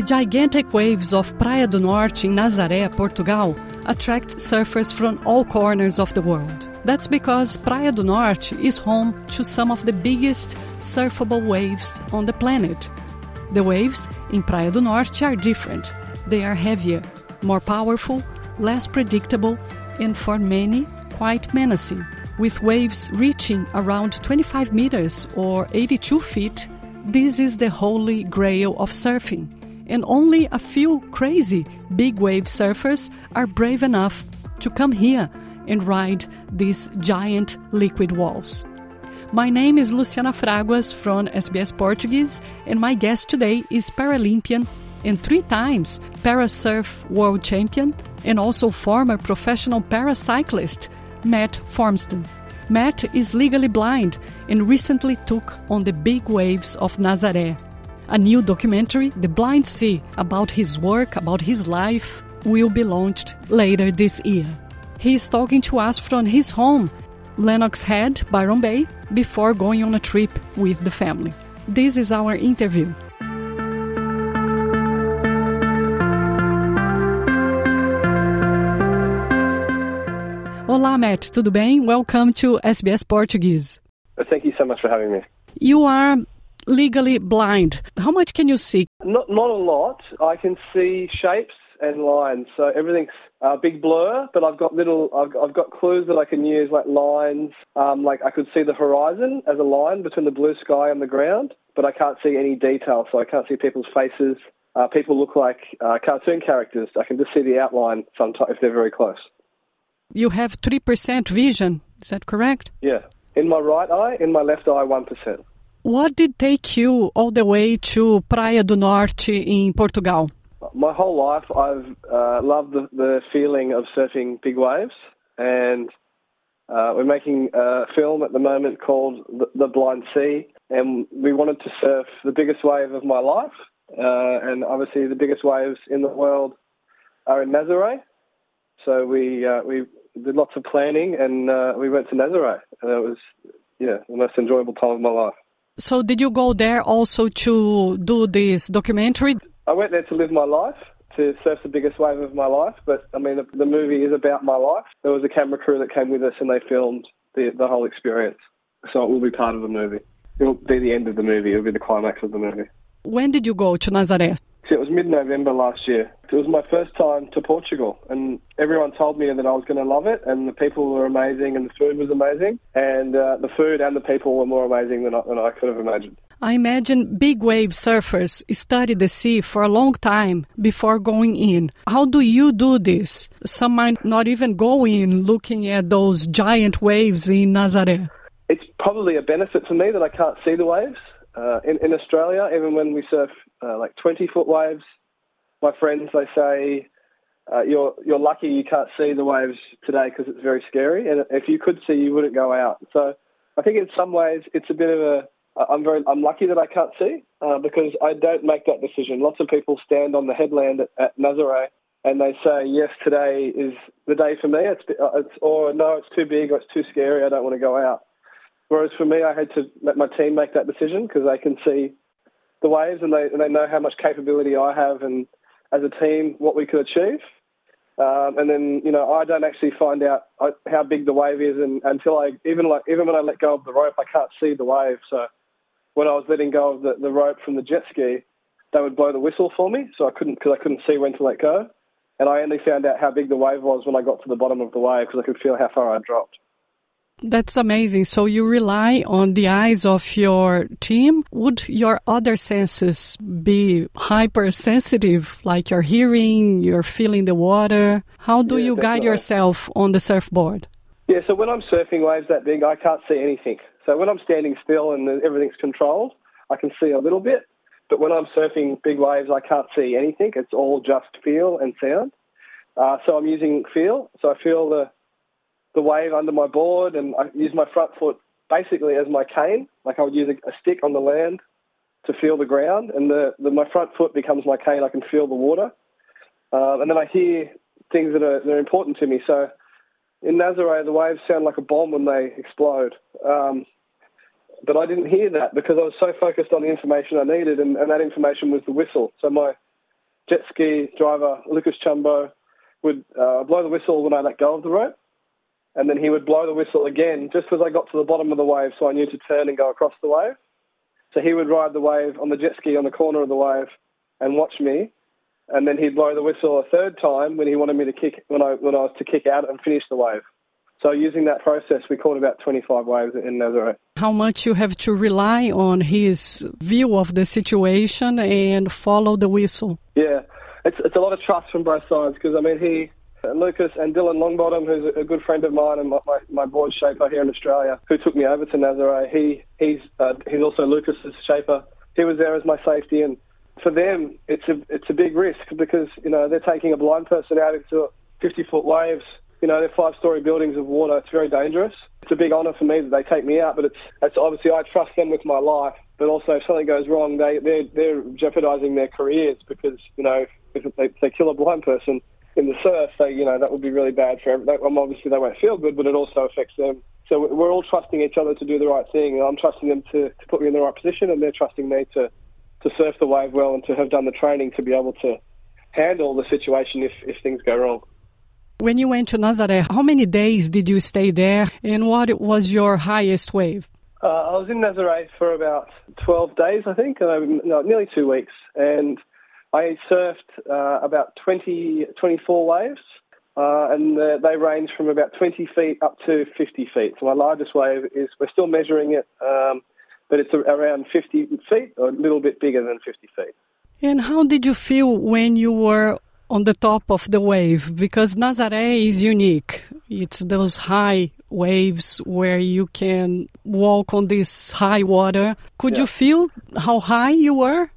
The gigantic waves of Praia do Norte in Nazaré, Portugal, attract surfers from all corners of the world. That's because Praia do Norte is home to some of the biggest surfable waves on the planet. The waves in Praia do Norte are different. They are heavier, more powerful, less predictable, and for many, quite menacing. With waves reaching around 25 meters or 82 feet, this is the holy grail of surfing and only a few crazy big wave surfers are brave enough to come here and ride these giant liquid walls. My name is Luciana Fraguas from SBS Portuguese, and my guest today is Paralympian and three times Parasurf World Champion and also former professional paracyclist Matt Formston. Matt is legally blind and recently took on the big waves of Nazaré a new documentary, The Blind Sea, about his work, about his life, will be launched later this year. He is talking to us from his home, Lennox Head, Byron Bay, before going on a trip with the family. This is our interview. Olá, Matt, tudo bem? Welcome to SBS Portuguese. Thank you so much for having me. You are legally blind. How much can you see? Not not a lot. I can see shapes and lines, so everything's a big blur. But I've got little, I've, I've got clues that I can use, like lines. Um, like I could see the horizon as a line between the blue sky and the ground, but I can't see any detail, so I can't see people's faces. Uh, people look like uh, cartoon characters. I can just see the outline sometimes if they're very close. You have three percent vision. Is that correct? Yeah. In my right eye, in my left eye, one percent. What did take you all the way to Praia do Norte in Portugal? My whole life, I've uh, loved the, the, feeling of surfing big waves, and uh, we're making a film at the moment called the, Blind Sea, and we wanted to surf the biggest wave of my life, uh, and obviously the biggest waves in the world are in Nazaré. So we uh, we did lots of planning, and uh, we went to Nazaré, and it was yeah the most enjoyable time of my life. So, did you go there also to do this documentary? I went there to live my life, to surf the biggest wave of my life. But I mean, the, the movie is about my life. There was a camera crew that came with us, and they filmed the the whole experience. So it will be part of the movie. It will be the end of the movie. It will be the climax of the movie. When did you go to It was mid November last year. It was my first time to Portugal, and everyone told me that I was going to love it, and the people were amazing, and the food was amazing, and uh, the food and the people were more amazing than I, than I could have imagined. I imagine big wave surfers study the sea for a long time before going in. How do you do this? Some might not even go in looking at those giant waves in Nazaré. It's probably a benefit for me that I can't see the waves. Uh, in, in Australia, even when we surf uh, like 20 foot waves, my friends they say uh, you're you're lucky you can't see the waves today because it's very scary, and if you could see, you wouldn't go out. So I think in some ways it's a bit of a I'm very I'm lucky that I can't see uh, because I don't make that decision. Lots of people stand on the headland at, at Nazaré and they say yes, today is the day for me. It's, it's or no, it's too big or it's too scary. I don't want to go out. Whereas for me, I had to let my team make that decision because they can see the waves and they and they know how much capability I have and as a team what we could achieve. Um, and then you know I don't actually find out uh, how big the wave is and, until I even like even when I let go of the rope I can't see the wave. So when I was letting go of the, the rope from the jet ski, they would blow the whistle for me, so I couldn't because I couldn't see when to let go. And I only found out how big the wave was when I got to the bottom of the wave because I could feel how far I dropped. That's amazing. So you rely on the eyes of your team. Would your other senses be hypersensitive, like your hearing, you're feeling the water? How do yeah, you guide yourself on the surfboard? Yeah, so when I'm surfing waves that big, I can't see anything. So when I'm standing still and everything's controlled, I can see a little bit. But when I'm surfing big waves, I can't see anything. It's all just feel and sound. Uh, so I'm using feel. So I feel the the wave under my board, and I use my front foot basically as my cane. Like I would use a, a stick on the land to feel the ground, and the, the, my front foot becomes my cane. I can feel the water, um, and then I hear things that are that are important to me. So in Nazaré, the waves sound like a bomb when they explode. Um, but I didn't hear that because I was so focused on the information I needed, and, and that information was the whistle. So my jet ski driver, Lucas Chumbo, would uh, blow the whistle when I let go of the rope. And then he would blow the whistle again just as I got to the bottom of the wave so I knew to turn and go across the wave. So he would ride the wave on the jet ski on the corner of the wave and watch me. And then he'd blow the whistle a third time when he wanted me to kick, when I, when I was to kick out and finish the wave. So using that process, we caught about 25 waves in Nazare. How much you have to rely on his view of the situation and follow the whistle. Yeah, it's, it's a lot of trust from both sides because, I mean, he, Lucas and Dylan Longbottom, who's a good friend of mine and my, my, my board shaper here in Australia, who took me over to Nazare. He he's uh, he's also Lucas's shaper. He was there as my safety, and for them, it's a it's a big risk because you know they're taking a blind person out into 50 foot waves. You know, they're five story buildings of water. It's very dangerous. It's a big honour for me that they take me out, but it's it's obviously I trust them with my life. But also, if something goes wrong, they they're they're jeopardising their careers because you know if they, they kill a blind person in the surf, they, you know, that would be really bad for everyone. Um, obviously, they won't feel good, but it also affects them. So we're all trusting each other to do the right thing. I'm trusting them to, to put me in the right position, and they're trusting me to, to surf the wave well and to have done the training to be able to handle the situation if, if things go wrong. When you went to Nazare, how many days did you stay there, and what was your highest wave? Uh, I was in Nazare for about 12 days, I think, uh, no, nearly two weeks, and I surfed uh, about 20, 24 waves, uh, and uh, they range from about 20 feet up to 50 feet. So my largest wave is, we're still measuring it, um, but it's around 50 feet, or a little bit bigger than 50 feet. And how did you feel when you were on the top of the wave? Because Nazare is unique. It's those high waves where you can walk on this high water. Could yeah. you feel how high you were?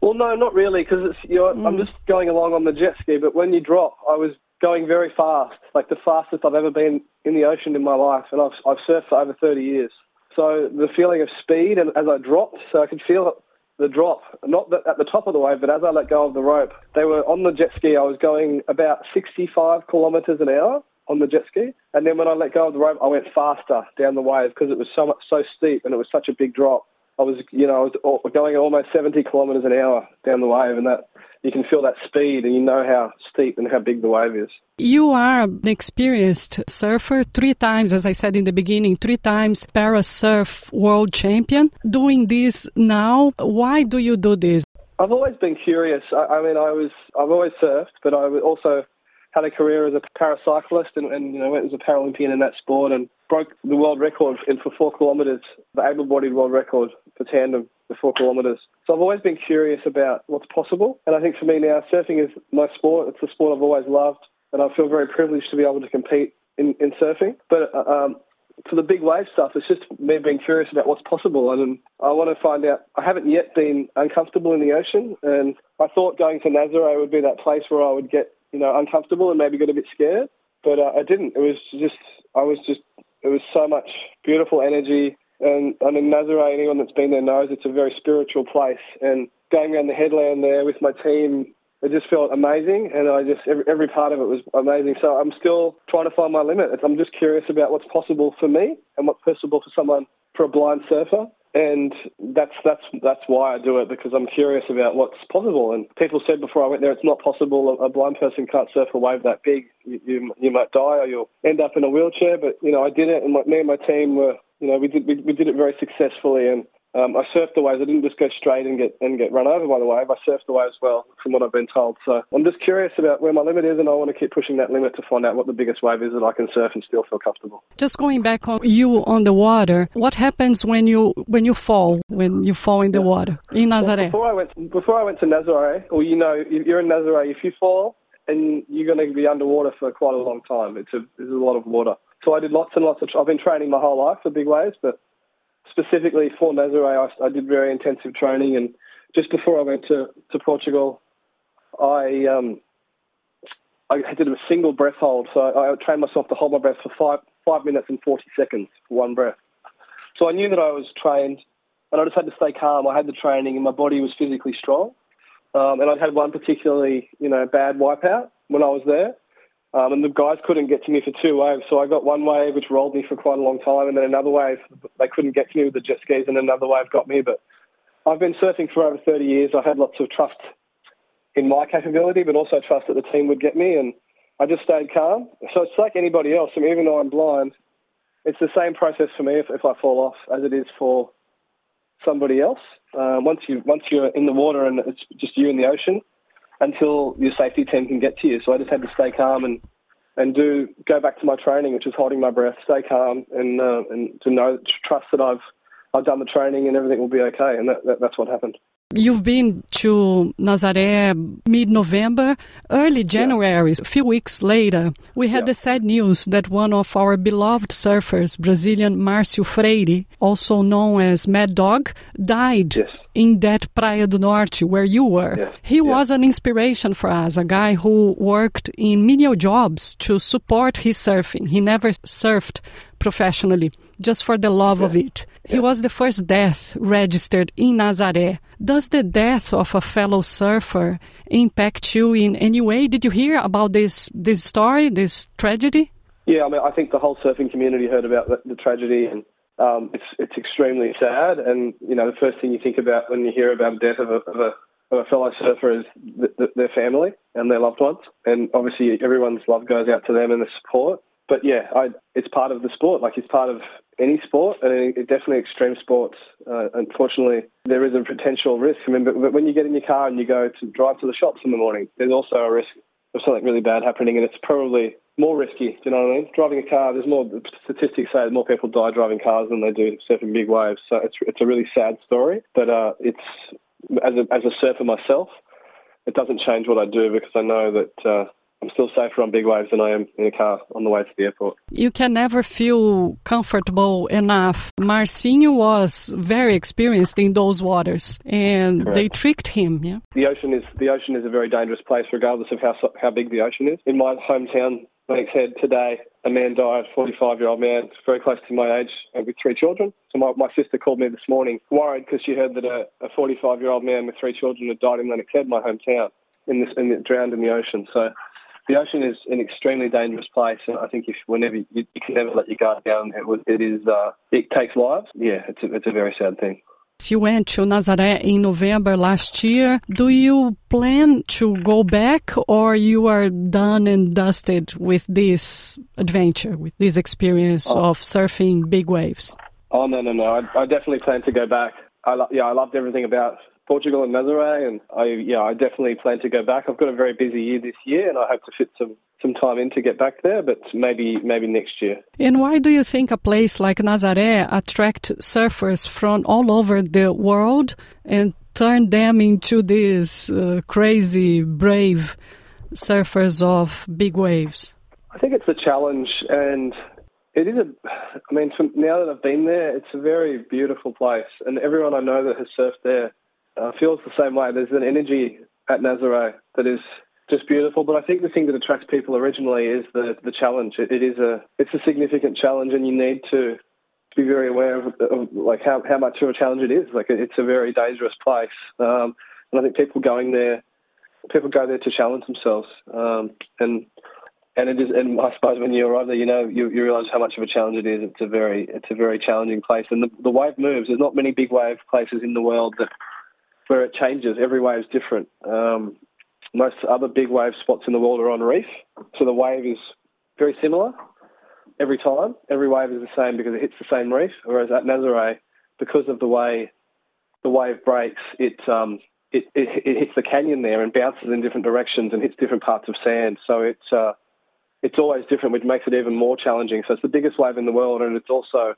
Well, no, not really, because you know, mm. I'm just going along on the jet ski. But when you drop, I was going very fast, like the fastest I've ever been in the ocean in my life, and I've I've surfed for over 30 years. So the feeling of speed, and as I dropped, so I could feel the drop, not that at the top of the wave, but as I let go of the rope, they were on the jet ski. I was going about 65 kilometres an hour on the jet ski, and then when I let go of the rope, I went faster down the wave because it was so much so steep and it was such a big drop. I was, you know, I was going almost 70 kilometres an hour down the wave, and that you can feel that speed, and you know how steep and how big the wave is. You are an experienced surfer, three times, as I said in the beginning, three times para surf world champion. Doing this now, why do you do this? I've always been curious. I, I mean, I was, I've always surfed, but I also had a career as a paracyclist and, and you know went as a Paralympian in that sport and broke the world record in for four kilometres, the able-bodied world record for tandem for four kilometres. So I've always been curious about what's possible, and I think for me now, surfing is my sport. It's the sport I've always loved, and I feel very privileged to be able to compete in, in surfing. But uh, um, for the big wave stuff, it's just me being curious about what's possible, and I want to find out. I haven't yet been uncomfortable in the ocean, and I thought going to Nazare would be that place where I would get you know, uncomfortable and maybe get a bit scared. But uh, I didn't. It was just, I was just, it was so much beautiful energy. And I mean, Nazare, anyone that's been there knows it's a very spiritual place. And going around the headland there with my team, it just felt amazing. And I just, every, every part of it was amazing. So I'm still trying to find my limit. I'm just curious about what's possible for me and what's possible for someone, for a blind surfer and that's that's that's why I do it because I'm curious about what's possible. And people said before I went there, it's not possible. A blind person can't surf a wave that big. You you, you might die or you'll end up in a wheelchair. But you know, I did it, and my, me and my team were you know we did we, we did it very successfully and um, I surfed the waves. I didn't just go straight and get and get run over by the wave. I surfed the waves well, from what I've been told. So I'm just curious about where my limit is, and I want to keep pushing that limit to find out what the biggest wave is that I can surf and still feel comfortable. Just going back on you on the water, what happens when you when you fall when you fall in the water in Nazare? Well, before I went before I went to Nazare, or you know, if you're in Nazare, if you fall and you're going to be underwater for quite a long time, it's a there's a lot of water. So I did lots and lots of. I've been training my whole life for big waves, but specifically for Nazare, I, I, did very intensive training, and just before I went to, to Portugal, I um, I did a single breath hold. So I, I trained myself to hold my breath for five five minutes and forty seconds for one breath. So I knew that I was trained, and I just had to stay calm. I had the training, and my body was physically strong. Um, and I'd had one particularly, you know, bad wipeout when I was there. Um, and the guys couldn't get to me for two waves. So I got one wave which rolled me for quite a long time, and then another wave they couldn't get to me with the jet skis, and another wave got me. But I've been surfing for over 30 years. I had lots of trust in my capability, but also trust that the team would get me. And I just stayed calm. So it's like anybody else. I mean, even though I'm blind, it's the same process for me if, if I fall off as it is for somebody else. Uh, once you once you're in the water and it's just you in the ocean, until your safety team can get to you. So I just had to stay calm and and do go back to my training, which is holding my breath, stay calm, and uh, and to know trust that I've I've done the training and everything will be okay. And that, that that's what happened. You've been to Nazaré mid November, early January, yeah. a few weeks later. We had yeah. the sad news that one of our beloved surfers, Brazilian Marcio Freire, also known as Mad Dog, died yes. in that Praia do Norte where you were. Yeah. He was an inspiration for us, a guy who worked in menial jobs to support his surfing. He never surfed professionally, just for the love of it. He was the first death registered in Nazaré. Does the death of a fellow surfer impact you in any way? Did you hear about this this story, this tragedy? Yeah, I mean, I think the whole surfing community heard about the, the tragedy, and um, it's it's extremely sad. And you know, the first thing you think about when you hear about the death of a, of a, of a fellow surfer is the, the, their family and their loved ones, and obviously everyone's love goes out to them and the support but yeah, I, it's part of the sport. Like it's part of any sport, and it, definitely extreme sports. Uh, unfortunately, there is a potential risk. I mean, but, but when you get in your car and you go to drive to the shops in the morning, there's also a risk of something really bad happening, and it's probably more risky. Do you know what I mean? Driving a car, there's more statistics say more people die driving cars than they do surfing big waves. So it's it's a really sad story. But uh, it's as a as a surfer myself, it doesn't change what I do because I know that. Uh, I'm still safer on big waves than I am in a car on the way to the airport. You can never feel comfortable enough. Marcinho was very experienced in those waters, and Correct. they tricked him. Yeah. The ocean is the ocean is a very dangerous place, regardless of how how big the ocean is. In my hometown, Lennox Head, today, a man died, 45 year old man, very close to my age, uh, with three children. So my, my sister called me this morning, worried because she heard that a 45 year old man with three children had died in Lennox Head, my hometown, in this, in, drowned in the ocean. So the ocean is an extremely dangerous place, and I think if whenever you, you can never let your guard down, it, it is uh, it takes lives. Yeah, it's a, it's a very sad thing. You went to Nazaré in November last year. Do you plan to go back, or you are done and dusted with this adventure, with this experience oh. of surfing big waves? Oh no, no, no! I, I definitely plan to go back. I lo- yeah, I loved everything about Portugal and Nazaré, and I yeah I definitely plan to go back. I've got a very busy year this year, and I hope to fit some some time in to get back there, but maybe maybe next year. And why do you think a place like Nazaré attract surfers from all over the world and turn them into these uh, crazy, brave surfers of big waves? I think it's a challenge, and it is a. I mean, now that I've been there, it's a very beautiful place, and everyone I know that has surfed there uh, feels the same way. There's an energy at Nazaré that is just beautiful. But I think the thing that attracts people originally is the the challenge. It, it is a it's a significant challenge, and you need to be very aware of, of, like how how much of a challenge it is. Like it's a very dangerous place, um, and I think people going there, people go there to challenge themselves, um, and and it is. And I suppose when you arrive there, you know you, you realise how much of a challenge it is. It's a very it's a very challenging place, and the, the wave moves. There's not many big wave places in the world that where it changes. Every wave is different. Um, most other big wave spots in the world are on reef, so the wave is very similar every time. Every wave is the same because it hits the same reef. Whereas at Nazaré, because of the way the wave breaks, it, um, it, it, it hits the canyon there and bounces in different directions and hits different parts of sand. So it's uh, it's always different, which makes it even more challenging. So it's the biggest wave in the world, and it's also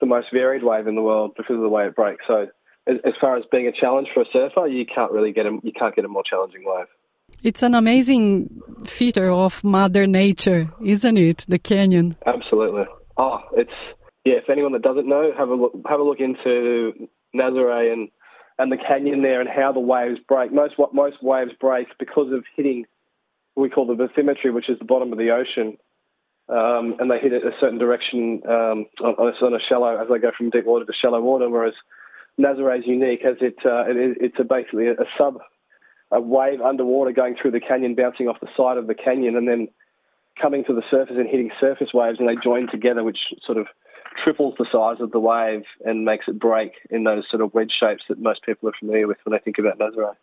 the most varied wave in the world because of the way it breaks. So as far as being a challenge for a surfer, you can't really get a, you can't get a more challenging wave. It's an amazing feature of Mother Nature, isn't it? The canyon. Absolutely. Oh, it's yeah. If anyone that doesn't know, have a look. Have a look into Nazaré and and the canyon there and how the waves break. Most what most waves break because of hitting what we call the bathymetry, which is the bottom of the ocean. Um, and they hit it a certain direction um, on, on, a shallow as they go from deep water to shallow water. Whereas Nazaré is unique as it, uh, it it's a basically a, a sub a wave underwater going through the canyon, bouncing off the side of the canyon, and then coming to the surface and hitting surface waves, and they join together, which sort of triples the size of the wave and makes it break in those sort of wedge shapes that most people are familiar with when they think about Nazaré.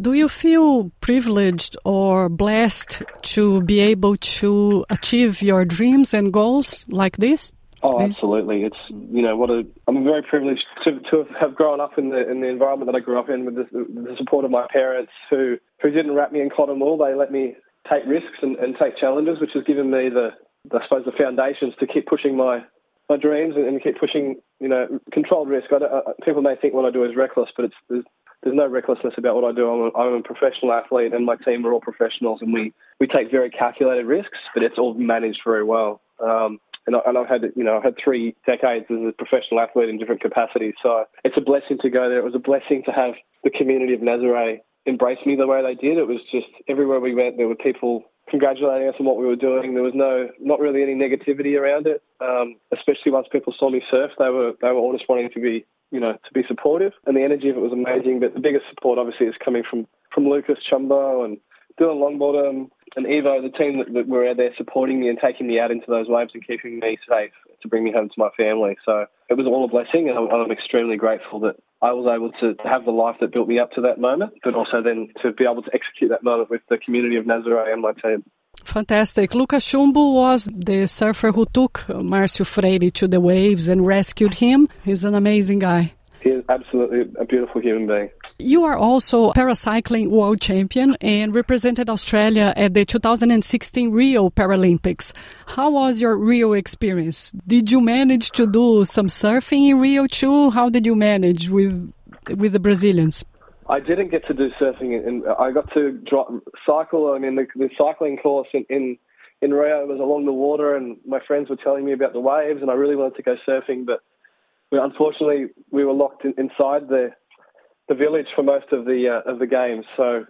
Do you feel privileged or blessed to be able to achieve your dreams and goals like this? Oh, absolutely! It's you know what a I'm very privileged to, to have grown up in the in the environment that I grew up in with the, the support of my parents who who didn't wrap me in cotton wool. They let me take risks and, and take challenges, which has given me the I suppose the foundations to keep pushing my my dreams and, and keep pushing you know controlled risk. I I, people may think what I do is reckless, but it's there's, there's no recklessness about what I do. I'm a, I'm a professional athlete, and my team are all professionals, and we we take very calculated risks, but it's all managed very well. Um, and, I, and I've had you know I've had three decades as a professional athlete in different capacities. So it's a blessing to go there. It was a blessing to have the community of Nazare embrace me the way they did. It was just everywhere we went, there were people congratulating us on what we were doing. There was no, not really any negativity around it. Um, especially once people saw me surf, they were they were all just wanting to be, you know, to be supportive. And the energy of it was amazing. But the biggest support, obviously, is coming from from Lucas Chumbo and Dylan Longbottom and Evo, the team that, that were out there supporting me and taking me out into those waves and keeping me safe to bring me home to my family. So it was all a blessing, and I'm, I'm extremely grateful that I was able to have the life that built me up to that moment, but also then to be able to execute that moment with the community of Nazare and my team. Fantastic. Lucas Chumbo was the surfer who took Marcio Freire to the waves and rescued him. He's an amazing guy. He is absolutely a beautiful human being. You are also a paracycling world champion and represented Australia at the 2016 Rio Paralympics. How was your Rio experience? Did you manage to do some surfing in Rio too? How did you manage with with the Brazilians? I didn't get to do surfing, and I got to drop, cycle. I mean, the, the cycling course in, in in Rio was along the water, and my friends were telling me about the waves, and I really wanted to go surfing, but unfortunately we were locked in, inside the the village for most of the uh, of the games. So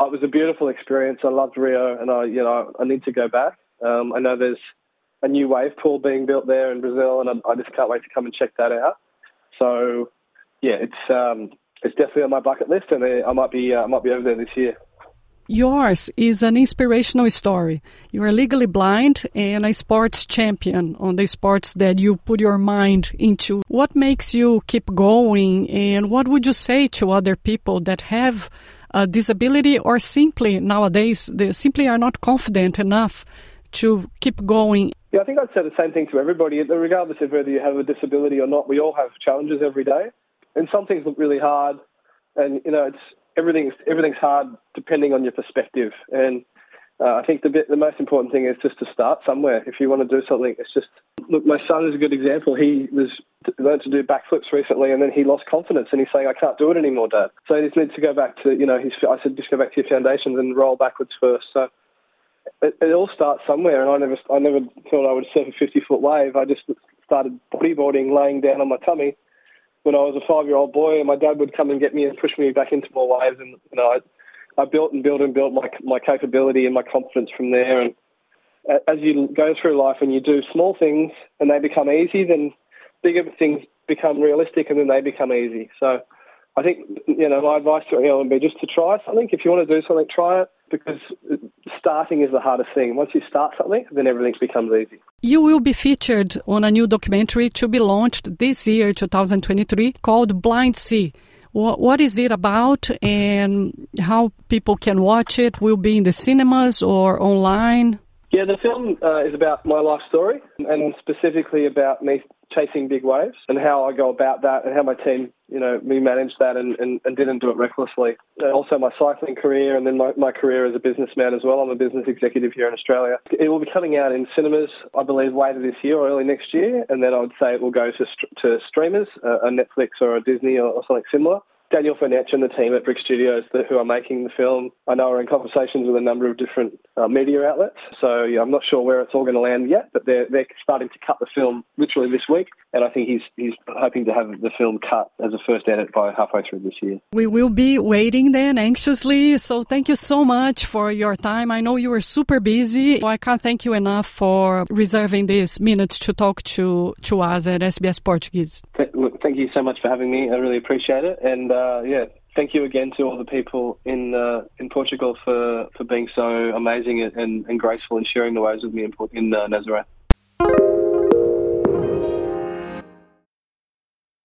it was a beautiful experience. I loved Rio, and I you know I need to go back. Um, I know there's a new wave pool being built there in Brazil, and I, just can't wait to come and check that out. So yeah, it's um, it's definitely on my bucket list, and I might be uh, I might be over there this year. Yours is an inspirational story. You are legally blind and a sports champion on the sports that you put your mind into. What makes you keep going, and what would you say to other people that have a disability or simply nowadays they simply are not confident enough to keep going? Yeah, I think I'd say the same thing to everybody, regardless of whether you have a disability or not. We all have challenges every day, and some things look really hard. And you know, it's everything's everything's hard depending on your perspective. And uh, I think the bit, the most important thing is just to start somewhere. If you want to do something, it's just look. My son is a good example. He was learned to do backflips recently, and then he lost confidence, and he's saying, "I can't do it anymore, Dad." So he just needs to go back to you know. He's, I said, just go back to your foundations and roll backwards first. So it, it all starts somewhere, and I never, I never thought I would surf a 50 foot wave. I just started bodyboarding, laying down on my tummy when I was a five year old boy, and my dad would come and get me and push me back into more waves, and you know, I, I built and built and built my my capability and my confidence from there. And as you go through life and you do small things and they become easy, then bigger things become realistic, and then they become easy. So I think you know my advice to anyone would be just to try something. If you want to do something, try it because starting is the hardest thing. Once you start something, then everything becomes easy. You will be featured on a new documentary to be launched this year, 2023, called Blind Sea. What is it about and how people can watch it? Will be in the cinemas or online? Yeah, the film uh, is about my life story and specifically about me chasing big waves and how I go about that and how my team, you know, we managed that and, and, and didn't do it recklessly. And also my cycling career and then my, my career as a businessman as well. I'm a business executive here in Australia. It will be coming out in cinemas, I believe, later this year or early next year. And then I would say it will go to, to streamers, uh, a Netflix or a Disney or, or something similar. Daniel Fenech and the team at Brick Studios that, who are making the film, I know are in conversations with a number of different uh, media outlets. So yeah, I'm not sure where it's all going to land yet, but they're they're starting to cut the film literally this week, and I think he's he's hoping to have the film cut as a first edit by halfway through this year. We will be waiting then anxiously. So thank you so much for your time. I know you were super busy. I can't thank you enough for reserving these minutes to talk to to us at SBS Portuguese. Thank you so much for having me. I really appreciate it, and. Uh, yeah, thank you again to all the people in uh, in Portugal for, for being so amazing and, and, graceful and sharing the waves with me in, in uh, Nazareth.